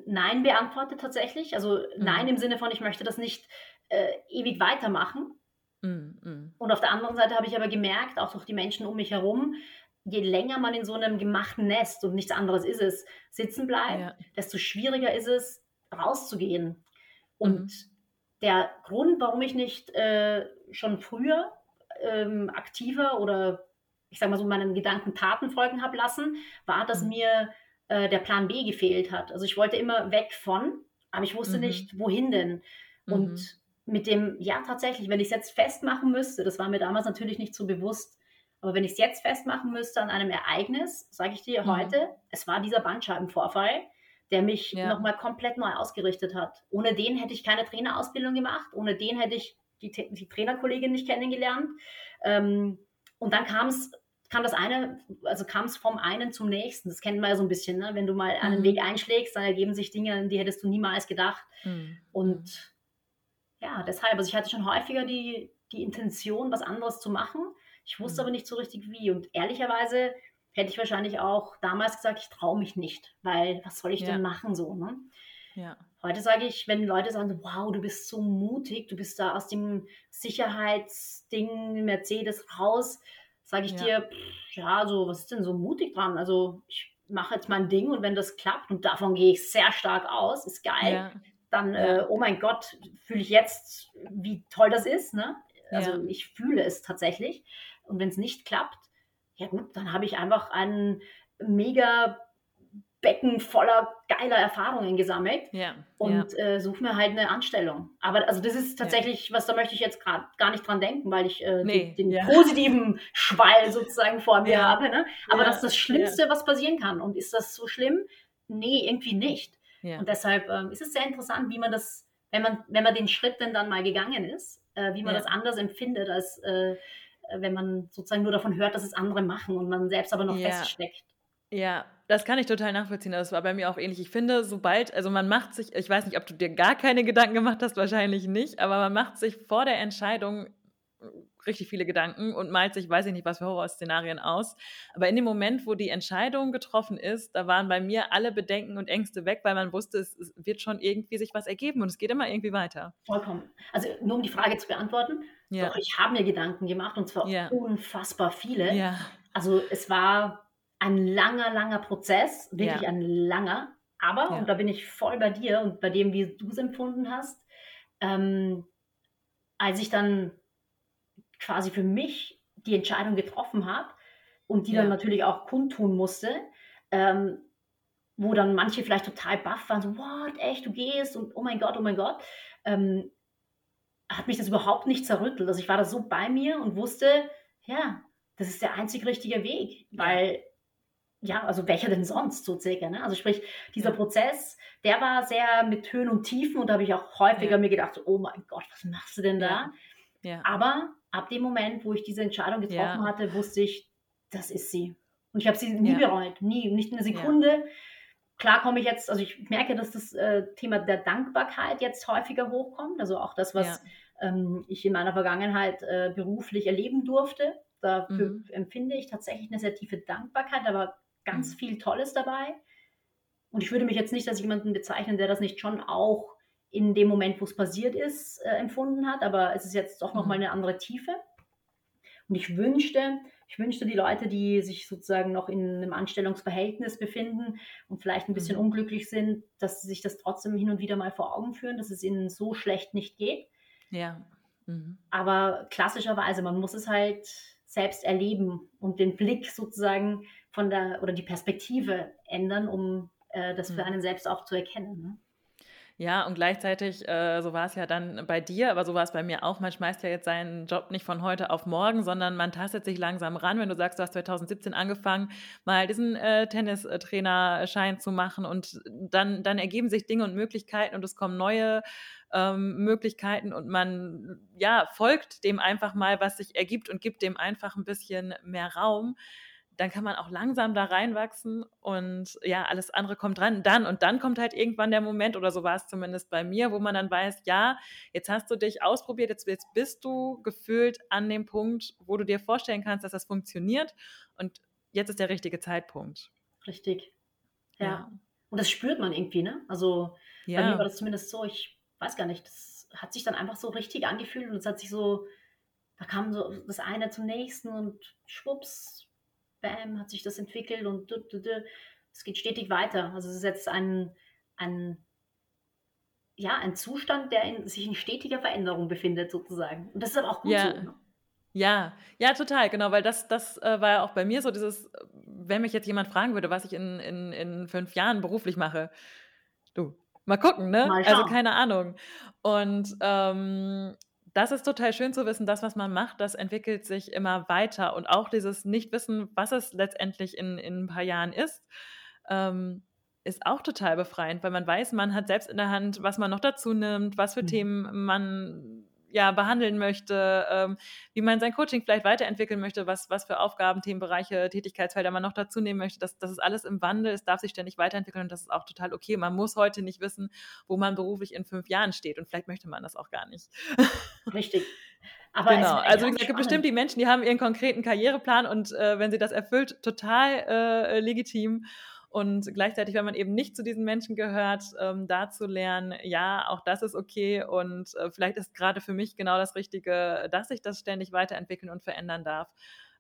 Nein beantwortet tatsächlich. Also mhm. Nein im Sinne von, ich möchte das nicht äh, ewig weitermachen. Mhm, mhm. Und auf der anderen Seite habe ich aber gemerkt, auch durch die Menschen um mich herum, je länger man in so einem gemachten Nest und nichts anderes ist es, sitzen bleibt, ja. desto schwieriger ist es, rauszugehen. Und mhm. der Grund, warum ich nicht äh, schon früher ähm, aktiver oder ich sage mal so meinen Gedanken Taten folgen habe lassen, war, dass mhm. mir äh, der Plan B gefehlt hat. Also ich wollte immer weg von, aber ich wusste mhm. nicht, wohin denn. Und mhm. mit dem, ja tatsächlich, wenn ich es jetzt festmachen müsste, das war mir damals natürlich nicht so bewusst, aber wenn ich es jetzt festmachen müsste an einem Ereignis, sage ich dir mhm. heute, es war dieser Bandscheibenvorfall, der mich ja. nochmal komplett neu ausgerichtet hat. Ohne den hätte ich keine Trainerausbildung gemacht, ohne den hätte ich die, die Trainerkollegin nicht kennengelernt. Ähm, und dann kam es kam das eine, also kam es vom einen zum nächsten. Das kennt man ja so ein bisschen, ne? wenn du mal einen mhm. Weg einschlägst, dann ergeben sich Dinge, an die hättest du niemals gedacht. Mhm. Und ja, deshalb, also ich hatte schon häufiger die, die Intention, was anderes zu machen. Ich wusste mhm. aber nicht so richtig wie. Und ehrlicherweise hätte ich wahrscheinlich auch damals gesagt, ich traue mich nicht, weil was soll ich ja. denn machen so, ne? Ja. Heute sage ich, wenn Leute sagen, wow, du bist so mutig, du bist da aus dem Sicherheitsding Mercedes raus, sage ich ja. dir, pff, ja, so, was ist denn so mutig dran? Also ich mache jetzt mein Ding und wenn das klappt, und davon gehe ich sehr stark aus, ist geil, ja. dann. Äh, oh mein Gott, fühle ich jetzt, wie toll das ist, ne? Also ich fühle es tatsächlich. Und wenn es nicht klappt, ja gut, dann habe ich einfach ein mega Becken voller geiler Erfahrungen gesammelt ja, und ja. Äh, suche mir halt eine Anstellung. Aber also das ist tatsächlich, ja. was da möchte ich jetzt gerade gar nicht dran denken, weil ich äh, nee, den, den positiven Schwall sozusagen vor mir habe. Ne? Aber das ist das Schlimmste, was passieren kann. Und ist das so schlimm? Nee, irgendwie nicht. Und deshalb ähm, ist es sehr interessant, wie man das, wenn man, wenn man den Schritt denn dann mal gegangen ist, äh, wie man das anders empfindet als äh, wenn man sozusagen nur davon hört, dass es andere machen und man selbst aber noch ja. feststeckt. Ja, das kann ich total nachvollziehen. Das war bei mir auch ähnlich. Ich finde, sobald, also man macht sich, ich weiß nicht, ob du dir gar keine Gedanken gemacht hast, wahrscheinlich nicht, aber man macht sich vor der Entscheidung richtig viele Gedanken und malt sich, weiß ich nicht, was für Horrorszenarien aus. Aber in dem Moment, wo die Entscheidung getroffen ist, da waren bei mir alle Bedenken und Ängste weg, weil man wusste, es, es wird schon irgendwie sich was ergeben und es geht immer irgendwie weiter. Vollkommen. Also nur um die Frage zu beantworten, ja. doch ich habe mir Gedanken gemacht und zwar ja. unfassbar viele. Ja. Also es war ein langer, langer Prozess, wirklich ein langer. Aber, und da bin ich voll bei dir und bei dem, wie du es empfunden hast, ähm, als ich dann quasi für mich die Entscheidung getroffen habe und die ja. dann natürlich auch kundtun musste, ähm, wo dann manche vielleicht total baff waren, so, what, echt, du gehst und oh mein Gott, oh mein Gott, ähm, hat mich das überhaupt nicht zerrüttelt. Also ich war da so bei mir und wusste, ja, das ist der einzig richtige Weg, weil ja, also welcher denn sonst so circa, ne? Also sprich, dieser ja. Prozess, der war sehr mit Höhen und Tiefen und da habe ich auch häufiger ja. mir gedacht, oh mein Gott, was machst du denn da? Ja. Aber ab dem Moment, wo ich diese Entscheidung getroffen ja. hatte, wusste ich, das ist sie. Und ich habe sie nie ja. bereut, nie, nicht eine Sekunde. Ja. Klar komme ich jetzt, also ich merke, dass das äh, Thema der Dankbarkeit jetzt häufiger hochkommt. Also auch das, was ähm, ich in meiner Vergangenheit äh, beruflich erleben durfte. Dafür mhm. empfinde ich tatsächlich eine sehr tiefe Dankbarkeit. Da war ganz mhm. viel Tolles dabei. Und ich würde mich jetzt nicht als jemanden bezeichnen, der das nicht schon auch in dem Moment, wo es passiert ist, äh, empfunden hat. Aber es ist jetzt doch nochmal mhm. eine andere Tiefe. Und ich wünschte, ich wünschte, die Leute, die sich sozusagen noch in einem Anstellungsverhältnis befinden und vielleicht ein bisschen mhm. unglücklich sind, dass sie sich das trotzdem hin und wieder mal vor Augen führen, dass es ihnen so schlecht nicht geht. Ja. Mhm. Aber klassischerweise, man muss es halt selbst erleben und den Blick sozusagen von der oder die Perspektive ändern, um äh, das für mhm. einen selbst auch zu erkennen. Ne? Ja, und gleichzeitig, äh, so war es ja dann bei dir, aber so war es bei mir auch. Man schmeißt ja jetzt seinen Job nicht von heute auf morgen, sondern man tastet sich langsam ran. Wenn du sagst, du hast 2017 angefangen, mal diesen äh, Tennistrainerschein zu machen und dann, dann ergeben sich Dinge und Möglichkeiten und es kommen neue ähm, Möglichkeiten und man ja folgt dem einfach mal, was sich ergibt und gibt dem einfach ein bisschen mehr Raum dann kann man auch langsam da reinwachsen und ja, alles andere kommt dran. Dann und dann kommt halt irgendwann der Moment, oder so war es zumindest bei mir, wo man dann weiß, ja, jetzt hast du dich ausprobiert, jetzt, jetzt bist du gefühlt an dem Punkt, wo du dir vorstellen kannst, dass das funktioniert und jetzt ist der richtige Zeitpunkt. Richtig. Ja. ja. Und das spürt man irgendwie, ne? Also ja. bei mir war das zumindest so, ich weiß gar nicht, das hat sich dann einfach so richtig angefühlt und es hat sich so, da kam so das eine zum nächsten und schwupps, bam, hat sich das entwickelt und es geht stetig weiter. Also es ist jetzt ein, ein, ja, ein Zustand, der in, sich in stetiger Veränderung befindet, sozusagen. Und das ist aber auch gut ja. so. Ne? Ja, ja, total, genau, weil das, das äh, war ja auch bei mir so, dieses, wenn mich jetzt jemand fragen würde, was ich in, in, in fünf Jahren beruflich mache, du, mal gucken, ne? Mal also keine Ahnung. Und ähm, das ist total schön zu wissen, das, was man macht, das entwickelt sich immer weiter. Und auch dieses Nichtwissen, was es letztendlich in, in ein paar Jahren ist, ähm, ist auch total befreiend, weil man weiß, man hat selbst in der Hand, was man noch dazu nimmt, was für mhm. Themen man ja, behandeln möchte, ähm, wie man sein Coaching vielleicht weiterentwickeln möchte, was, was für Aufgaben, Themenbereiche, Tätigkeitsfelder man noch dazu nehmen möchte. Das, das ist alles im Wandel, es darf sich ständig weiterentwickeln und das ist auch total okay. Man muss heute nicht wissen, wo man beruflich in fünf Jahren steht und vielleicht möchte man das auch gar nicht. Richtig. Aber genau, also es gibt bestimmt die Menschen, die haben ihren konkreten Karriereplan und äh, wenn sie das erfüllt, total äh, legitim. Und gleichzeitig, wenn man eben nicht zu diesen Menschen gehört, ähm, da zu lernen, ja, auch das ist okay. Und äh, vielleicht ist gerade für mich genau das Richtige, dass ich das ständig weiterentwickeln und verändern darf.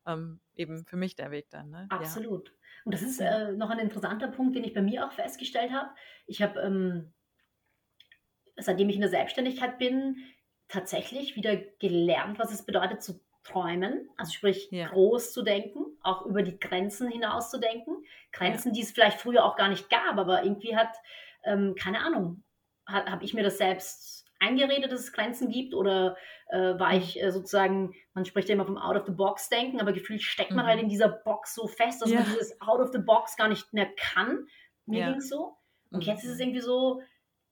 Ähm, eben für mich der Weg dann. Ne? Absolut. Ja. Und das ist äh, noch ein interessanter Punkt, den ich bei mir auch festgestellt habe. Ich habe, ähm, seitdem ich in der Selbstständigkeit bin, tatsächlich wieder gelernt, was es bedeutet zu träumen, also sprich ja. groß zu denken, auch über die Grenzen hinaus zu denken. Grenzen, ja. die es vielleicht früher auch gar nicht gab, aber irgendwie hat, ähm, keine Ahnung, habe ich mir das selbst eingeredet, dass es Grenzen gibt oder äh, war mhm. ich äh, sozusagen, man spricht ja immer vom Out-of-the-Box-Denken, aber gefühlt steckt man mhm. halt in dieser Box so fest, dass ja. man dieses Out-of-the-Box gar nicht mehr kann. Mir ja. ging es so. Und mhm. jetzt ist es irgendwie so,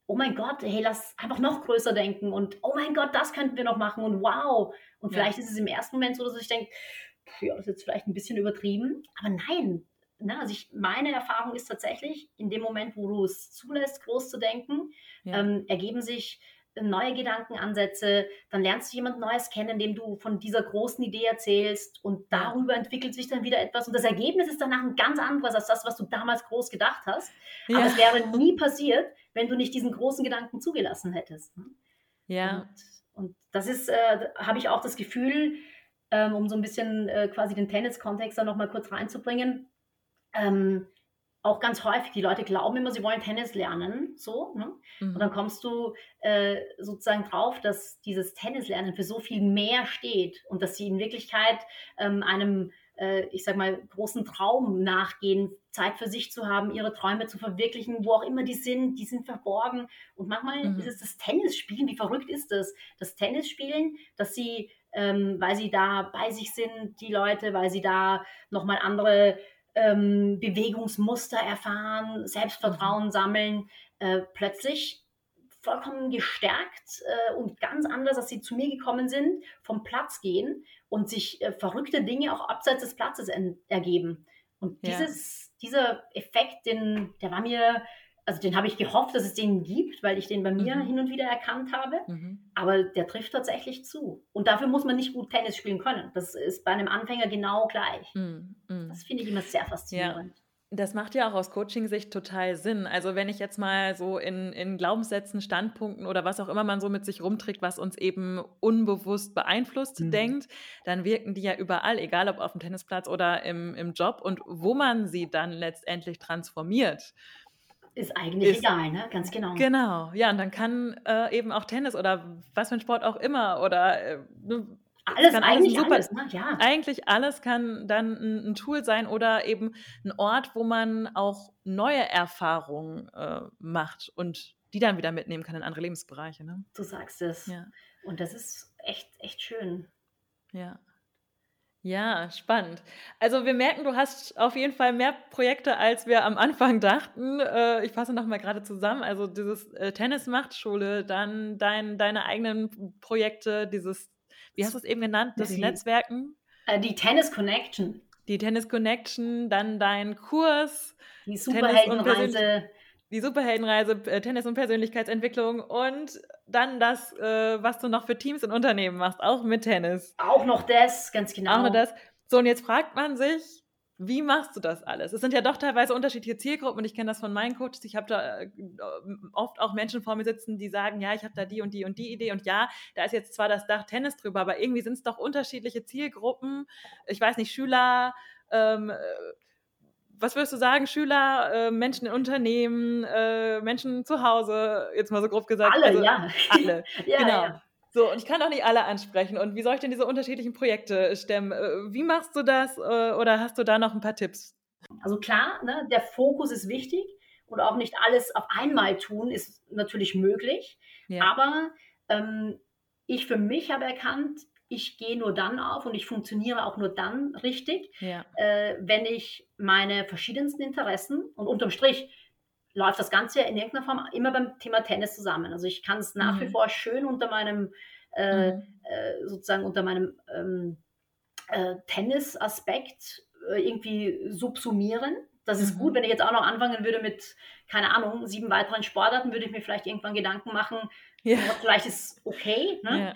oh mein Gott, hey, lass einfach noch größer denken und oh mein Gott, das könnten wir noch machen und wow. Und ja. vielleicht ist es im ersten Moment so, dass ich denke, ja, das ist jetzt vielleicht ein bisschen übertrieben, aber nein. Ne, also ich, meine Erfahrung ist tatsächlich, in dem Moment, wo du es zulässt, groß zu denken, ja. ähm, ergeben sich neue Gedankenansätze, dann lernst du jemand Neues kennen, indem du von dieser großen Idee erzählst und darüber entwickelt sich dann wieder etwas und das Ergebnis ist danach ein ganz anderes als das, was du damals groß gedacht hast. Ja. Aber es wäre nie passiert, wenn du nicht diesen großen Gedanken zugelassen hättest. Ne? Ja. Und, und das ist, äh, habe ich auch das Gefühl, ähm, um so ein bisschen äh, quasi den Tennis-Kontext da nochmal kurz reinzubringen, ähm, auch ganz häufig, die Leute glauben immer, sie wollen Tennis lernen, so. Ne? Mhm. Und dann kommst du äh, sozusagen drauf, dass dieses Tennislernen für so viel mehr steht und dass sie in Wirklichkeit ähm, einem, äh, ich sag mal, großen Traum nachgehen, Zeit für sich zu haben, ihre Träume zu verwirklichen, wo auch immer die sind, die sind verborgen. Und manchmal mhm. ist es das Tennisspielen, wie verrückt ist das? Das Tennisspielen, dass sie, ähm, weil sie da bei sich sind, die Leute, weil sie da nochmal andere ähm, Bewegungsmuster erfahren, Selbstvertrauen sammeln, äh, plötzlich vollkommen gestärkt äh, und ganz anders, als sie zu mir gekommen sind, vom Platz gehen und sich äh, verrückte Dinge auch abseits des Platzes ergeben. Und dieses, ja. dieser Effekt, den, der war mir, also den habe ich gehofft, dass es den gibt, weil ich den bei mir mhm. hin und wieder erkannt habe. Mhm. Aber der trifft tatsächlich zu. Und dafür muss man nicht gut Tennis spielen können. Das ist bei einem Anfänger genau gleich. Mhm. mhm. Das finde ich immer sehr faszinierend. Ja. Das macht ja auch aus Coaching-Sicht total Sinn. Also wenn ich jetzt mal so in, in Glaubenssätzen, Standpunkten oder was auch immer man so mit sich rumträgt, was uns eben unbewusst beeinflusst, mhm. denkt, dann wirken die ja überall, egal ob auf dem Tennisplatz oder im, im Job und wo man sie dann letztendlich transformiert. Ist eigentlich ist, egal, ne? Ganz genau. Genau, ja, und dann kann äh, eben auch Tennis oder was für ein Sport auch immer oder äh, ne, alles, eigentlich super, alles, ne? ja. Eigentlich alles kann dann ein, ein, Tool sein oder eben ein Ort, wo man auch neue Erfahrungen äh, macht und die dann wieder mitnehmen kann in andere Lebensbereiche. Ne? Du sagst es. Ja. Und das ist echt, echt schön. Ja. Ja, spannend. Also wir merken, du hast auf jeden Fall mehr Projekte, als wir am Anfang dachten. Äh, ich fasse nochmal gerade zusammen. Also dieses äh, Tennis-Machtschule, dann dein, deine eigenen Projekte, dieses wie hast du es eben genannt, das die, Netzwerken? Äh, die Tennis Connection. Die Tennis Connection, dann dein Kurs. Die Superheldenreise. Die Superheldenreise, äh, Tennis und Persönlichkeitsentwicklung und dann das, äh, was du noch für Teams und Unternehmen machst, auch mit Tennis. Auch noch das, ganz genau. Auch noch das. So, und jetzt fragt man sich, wie machst du das alles? Es sind ja doch teilweise unterschiedliche Zielgruppen und ich kenne das von meinen Coaches. Ich habe da äh, oft auch Menschen vor mir sitzen, die sagen, ja, ich habe da die und die und die Idee und ja, da ist jetzt zwar das Dach Tennis drüber, aber irgendwie sind es doch unterschiedliche Zielgruppen. Ich weiß nicht, Schüler, ähm, äh, was würdest du sagen, Schüler, äh, Menschen in Unternehmen, äh, Menschen zu Hause, jetzt mal so grob gesagt. Alle, also, ja. Alle, ja, genau. Ja. So, und ich kann auch nicht alle ansprechen. Und wie soll ich denn diese unterschiedlichen Projekte stemmen? Äh, wie machst du das? Äh, oder hast du da noch ein paar Tipps? Also klar, ne, der Fokus ist wichtig und auch nicht alles auf einmal tun ist natürlich möglich. Ja. Aber ähm, ich für mich habe erkannt, ich gehe nur dann auf und ich funktioniere auch nur dann richtig, ja. äh, wenn ich meine verschiedensten Interessen und unterm Strich läuft das Ganze in irgendeiner Form immer beim Thema Tennis zusammen. Also ich kann es nach mhm. wie vor schön unter meinem, äh, mhm. äh, sozusagen unter meinem ähm, äh, Tennis-Aspekt äh, irgendwie subsumieren. Das ist mhm. gut, wenn ich jetzt auch noch anfangen würde mit, keine Ahnung, sieben weiteren Sportarten, würde ich mir vielleicht irgendwann Gedanken machen, ja. vielleicht ist okay. Ne? Ja.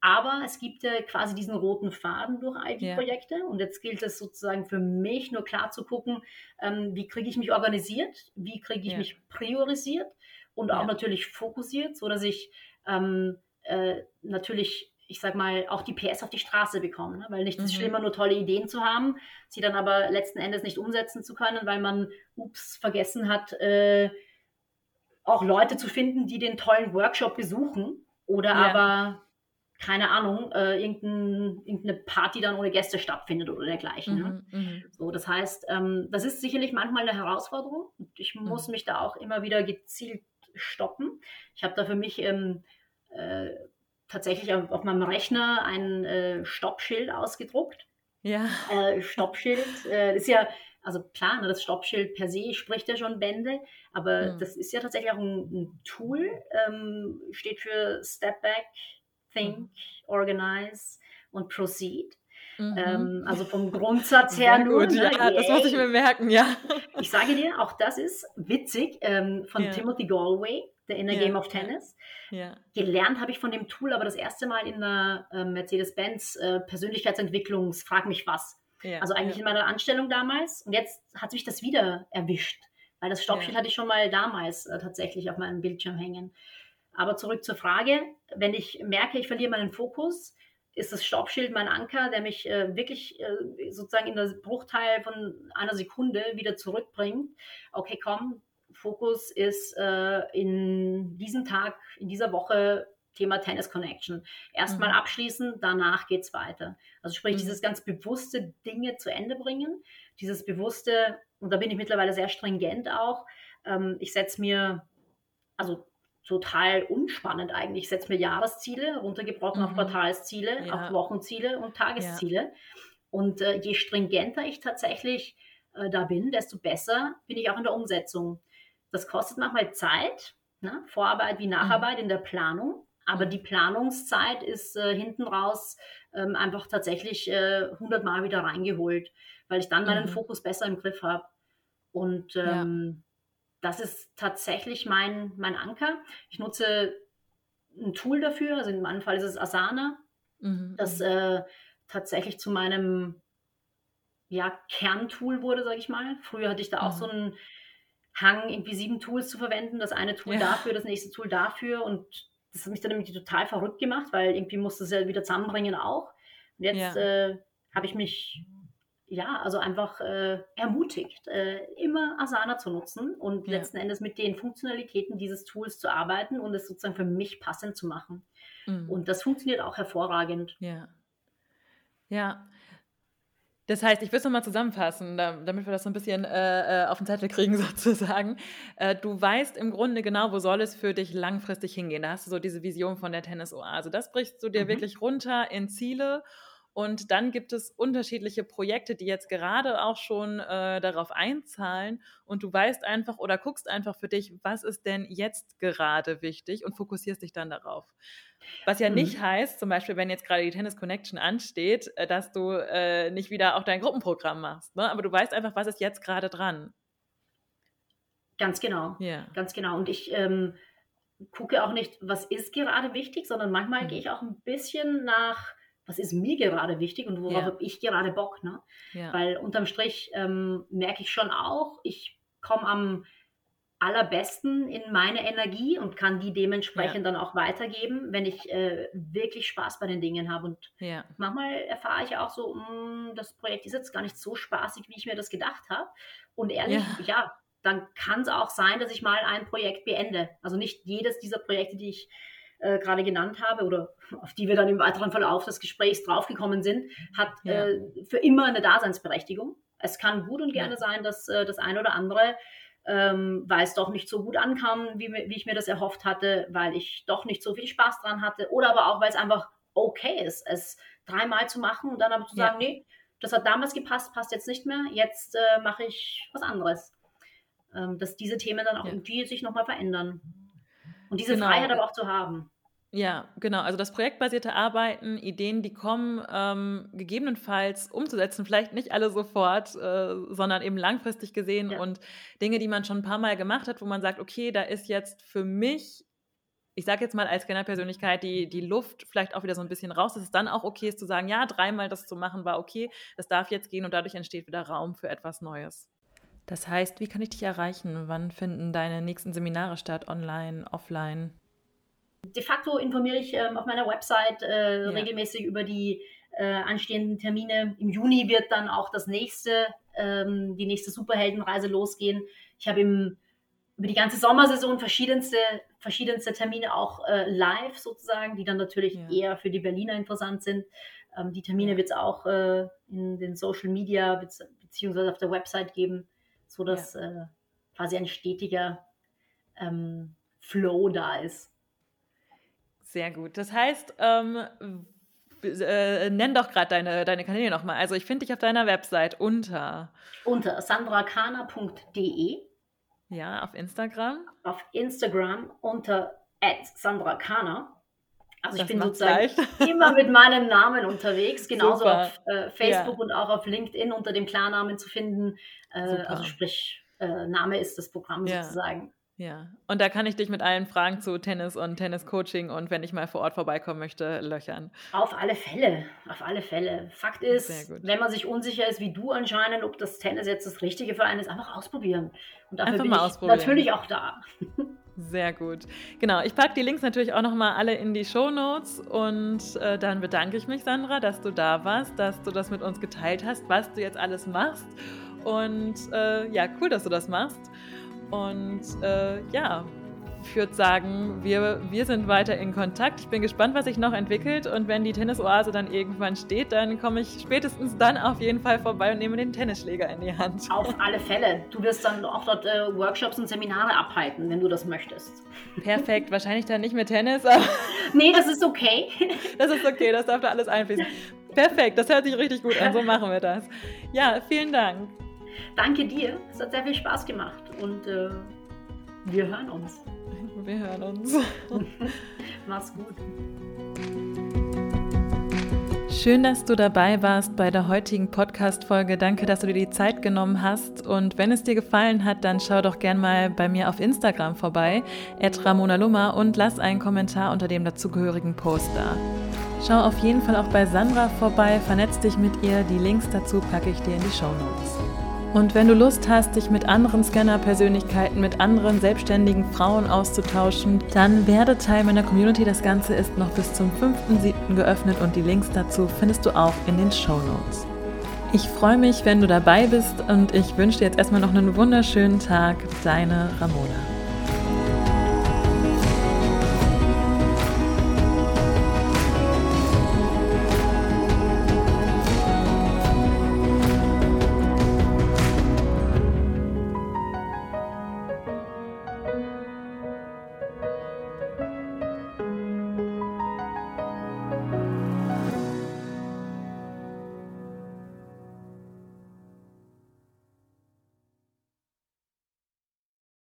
Aber es gibt ja quasi diesen roten Faden durch all die ja. Projekte. Und jetzt gilt es sozusagen für mich nur klar zu gucken, ähm, wie kriege ich mich organisiert, wie kriege ich ja. mich priorisiert und auch ja. natürlich fokussiert, sodass ich ähm, äh, natürlich, ich sag mal, auch die PS auf die Straße bekomme. Ne? Weil nichts mhm. ist schlimmer, nur tolle Ideen zu haben, sie dann aber letzten Endes nicht umsetzen zu können, weil man, ups, vergessen hat, äh, auch Leute zu finden, die den tollen Workshop besuchen oder aber keine Ahnung, äh, irgendein, irgendeine Party dann ohne Gäste stattfindet oder dergleichen. Ne? Mhm, ne? So, das heißt, ähm, das ist sicherlich manchmal eine Herausforderung. Ich mhm. muss mich da auch immer wieder gezielt stoppen. Ich habe da für mich ähm, äh, tatsächlich auf, auf, meinem Rechner ein äh, Stoppschild ausgedruckt. Ja. Äh, Stoppschild äh, ist ja, also klar, ne, das Stoppschild per se spricht ja schon Bände, aber mhm. das ist ja tatsächlich auch ein, ein Tool, ähm, steht für Step Back, Think, mhm. Organize und Proceed. Mhm. Ähm, also vom Grundsatz her Sehr nur. Gut, ne? ja, das muss ich mir merken, ja. Ich sage dir, auch das ist witzig ähm, von ja. Timothy Galway, der Inner ja. Game of Tennis. Ja. Gelernt habe ich von dem Tool aber das erste Mal in der äh, Mercedes-Benz äh, Persönlichkeitsentwicklungs Frag mich was. also eigentlich in meiner Anstellung damals. Und jetzt hat mich das wieder erwischt. Weil das Stoppschild hatte ich schon mal damals äh, tatsächlich auf meinem Bildschirm hängen. Aber zurück zur Frage, wenn ich merke, ich verliere meinen Fokus, ist das Stoppschild mein Anker, der mich äh, wirklich äh, sozusagen in der Bruchteil von einer Sekunde wieder zurückbringt. Okay, komm, Fokus ist äh, in diesem Tag, in dieser Woche Thema Tennis Connection. Erstmal mhm. abschließen, danach geht es weiter. Also sprich, mhm. dieses ganz bewusste Dinge zu Ende bringen, dieses bewusste, und da bin ich mittlerweile sehr stringent auch, ähm, ich setze mir, also total unspannend eigentlich. Ich setze mir Jahresziele, runtergebrochen mhm. auf Quartalsziele, ja. auf Wochenziele und Tagesziele. Ja. Und äh, je stringenter ich tatsächlich äh, da bin, desto besser bin ich auch in der Umsetzung. Das kostet manchmal Zeit, Ne? Vorarbeit wie Nacharbeit mhm. in der Planung. Aber die Planungszeit ist äh, hinten raus ähm, einfach tatsächlich äh, 100 Mal wieder reingeholt, weil ich dann meinen mhm. Fokus besser im Griff habe. Und ähm, ja. Das ist tatsächlich mein, mein Anker. Ich nutze ein Tool dafür, also in meinem Fall ist es Asana, mhm. das äh, tatsächlich zu meinem ja, Kerntool wurde, sage ich mal. Früher hatte ich da auch mhm. so einen Hang, irgendwie sieben Tools zu verwenden, das eine Tool ja. dafür, das nächste Tool dafür und das hat mich dann nämlich total verrückt gemacht, weil irgendwie musste es ja wieder zusammenbringen auch. Und jetzt ja. äh, habe ich mich ja, also einfach äh, ermutigt, äh, immer Asana zu nutzen und ja. letzten Endes mit den Funktionalitäten dieses Tools zu arbeiten und es sozusagen für mich passend zu machen. Mhm. Und das funktioniert auch hervorragend. Ja. Ja, das heißt, ich will es nochmal zusammenfassen, damit wir das so ein bisschen äh, äh auf den Zettel kriegen, sozusagen. Äh, du weißt im Grunde genau, wo soll es für dich langfristig hingehen. Da hast du so diese Vision von der Tennis-Oase. Das brichst du dir mhm. wirklich runter in Ziele und dann gibt es unterschiedliche Projekte, die jetzt gerade auch schon äh, darauf einzahlen. Und du weißt einfach oder guckst einfach für dich, was ist denn jetzt gerade wichtig und fokussierst dich dann darauf. Was ja mhm. nicht heißt, zum Beispiel, wenn jetzt gerade die Tennis Connection ansteht, äh, dass du äh, nicht wieder auch dein Gruppenprogramm machst. Ne? Aber du weißt einfach, was ist jetzt gerade dran. Ganz genau. Ja. Ganz genau. Und ich ähm, gucke auch nicht, was ist gerade wichtig, sondern manchmal mhm. gehe ich auch ein bisschen nach was ist mir gerade wichtig und worauf ja. habe ich gerade Bock. Ne? Ja. Weil unterm Strich ähm, merke ich schon auch, ich komme am allerbesten in meine Energie und kann die dementsprechend ja. dann auch weitergeben, wenn ich äh, wirklich Spaß bei den Dingen habe. Und ja. manchmal erfahre ich auch so, mh, hm, das Projekt ist jetzt gar nicht so spaßig, wie ich mir das gedacht habe. Und ehrlich, ja, ja dann kann es auch sein, dass ich mal ein Projekt beende. Also nicht jedes dieser Projekte, die ich äh, gerade genannt habe oder auf die wir dann im weiteren Verlauf des Gesprächs draufgekommen sind, hat ja. äh, für immer eine Daseinsberechtigung. Es kann gut und gerne ja. sein, dass äh, das eine oder andere, ähm, weil es doch nicht so gut ankam, wie, wie ich mir das erhofft hatte, weil ich doch nicht so viel Spaß dran hatte oder aber auch, weil es einfach okay ist, es dreimal zu machen und dann aber zu sagen, ja. nee, das hat damals gepasst, passt jetzt nicht mehr, jetzt äh, mache ich was anderes. Ähm, dass diese Themen dann auch ja. irgendwie sich nochmal verändern. Und diese genau. Freiheit aber auch zu haben. Ja, genau. Also das projektbasierte Arbeiten, Ideen, die kommen, ähm, gegebenenfalls umzusetzen, vielleicht nicht alle sofort, äh, sondern eben langfristig gesehen ja. und Dinge, die man schon ein paar Mal gemacht hat, wo man sagt, okay, da ist jetzt für mich, ich sage jetzt mal als Scanner-Persönlichkeit, die, die Luft vielleicht auch wieder so ein bisschen raus, dass es dann auch okay ist zu sagen, ja, dreimal das zu machen war okay, das darf jetzt gehen und dadurch entsteht wieder Raum für etwas Neues. Das heißt, wie kann ich dich erreichen? Wann finden deine nächsten Seminare statt? Online, offline? De facto informiere ich ähm, auf meiner Website äh, ja. regelmäßig über die äh, anstehenden Termine. Im Juni wird dann auch das nächste, ähm, die nächste Superheldenreise losgehen. Ich habe über die ganze Sommersaison verschiedenste, verschiedenste Termine auch äh, live sozusagen, die dann natürlich ja. eher für die Berliner interessant sind. Ähm, die Termine wird es auch äh, in den Social Media beziehungsweise auf der Website geben, sodass ja. Äh, quasi ein stetiger ähm, Flow da ist. Sehr gut. Das heißt, ähm, äh, nenn doch gerade deine, deine Kanäle nochmal. Also ich finde dich auf deiner Website unter. Unter sandrakana.de. Ja, auf Instagram. Auf Instagram unter sandrakana. Also das ich bin sozusagen leicht. immer mit meinem Namen unterwegs, genauso Super. auf äh, Facebook ja. und auch auf LinkedIn unter dem Klarnamen zu finden. Äh, also sprich, äh, Name ist das Programm ja. sozusagen. Ja, und da kann ich dich mit allen Fragen zu Tennis und Tennis-Coaching und wenn ich mal vor Ort vorbeikommen möchte, löchern. Auf alle Fälle, auf alle Fälle. Fakt ist, wenn man sich unsicher ist, wie du anscheinend, ob das Tennis jetzt das Richtige für einen ist, einfach ausprobieren. Und dafür einfach bin ich natürlich auch da. Sehr gut. Genau, ich packe die Links natürlich auch nochmal alle in die Show Notes und äh, dann bedanke ich mich, Sandra, dass du da warst, dass du das mit uns geteilt hast, was du jetzt alles machst. Und äh, ja, cool, dass du das machst. Und äh, ja, ich würde sagen, wir, wir sind weiter in Kontakt. Ich bin gespannt, was sich noch entwickelt. Und wenn die Tennisoase dann irgendwann steht, dann komme ich spätestens dann auf jeden Fall vorbei und nehme den Tennisschläger in die Hand. Auf alle Fälle. Du wirst dann auch dort äh, Workshops und Seminare abhalten, wenn du das möchtest. Perfekt. Wahrscheinlich dann nicht mit Tennis. nee, das ist okay. das ist okay. Das darf da alles einfließen. Perfekt. Das hört sich richtig gut an. So machen wir das. Ja, vielen Dank. Danke dir. Es hat sehr viel Spaß gemacht und äh, wir hören uns. Wir hören uns. Mach's gut. Schön, dass du dabei warst bei der heutigen Podcast-Folge. Danke, dass du dir die Zeit genommen hast. Und wenn es dir gefallen hat, dann schau doch gern mal bei mir auf Instagram vorbei, Ramona Lummer, und lass einen Kommentar unter dem dazugehörigen Post da. Schau auf jeden Fall auch bei Sandra vorbei, vernetz dich mit ihr. Die Links dazu packe ich dir in die Show Notes. Und wenn du Lust hast, dich mit anderen Scanner-Persönlichkeiten, mit anderen selbstständigen Frauen auszutauschen, dann werde Teil meiner Community. Das Ganze ist noch bis zum 5.7. geöffnet und die Links dazu findest du auch in den Show Notes. Ich freue mich, wenn du dabei bist und ich wünsche dir jetzt erstmal noch einen wunderschönen Tag. Deine Ramona.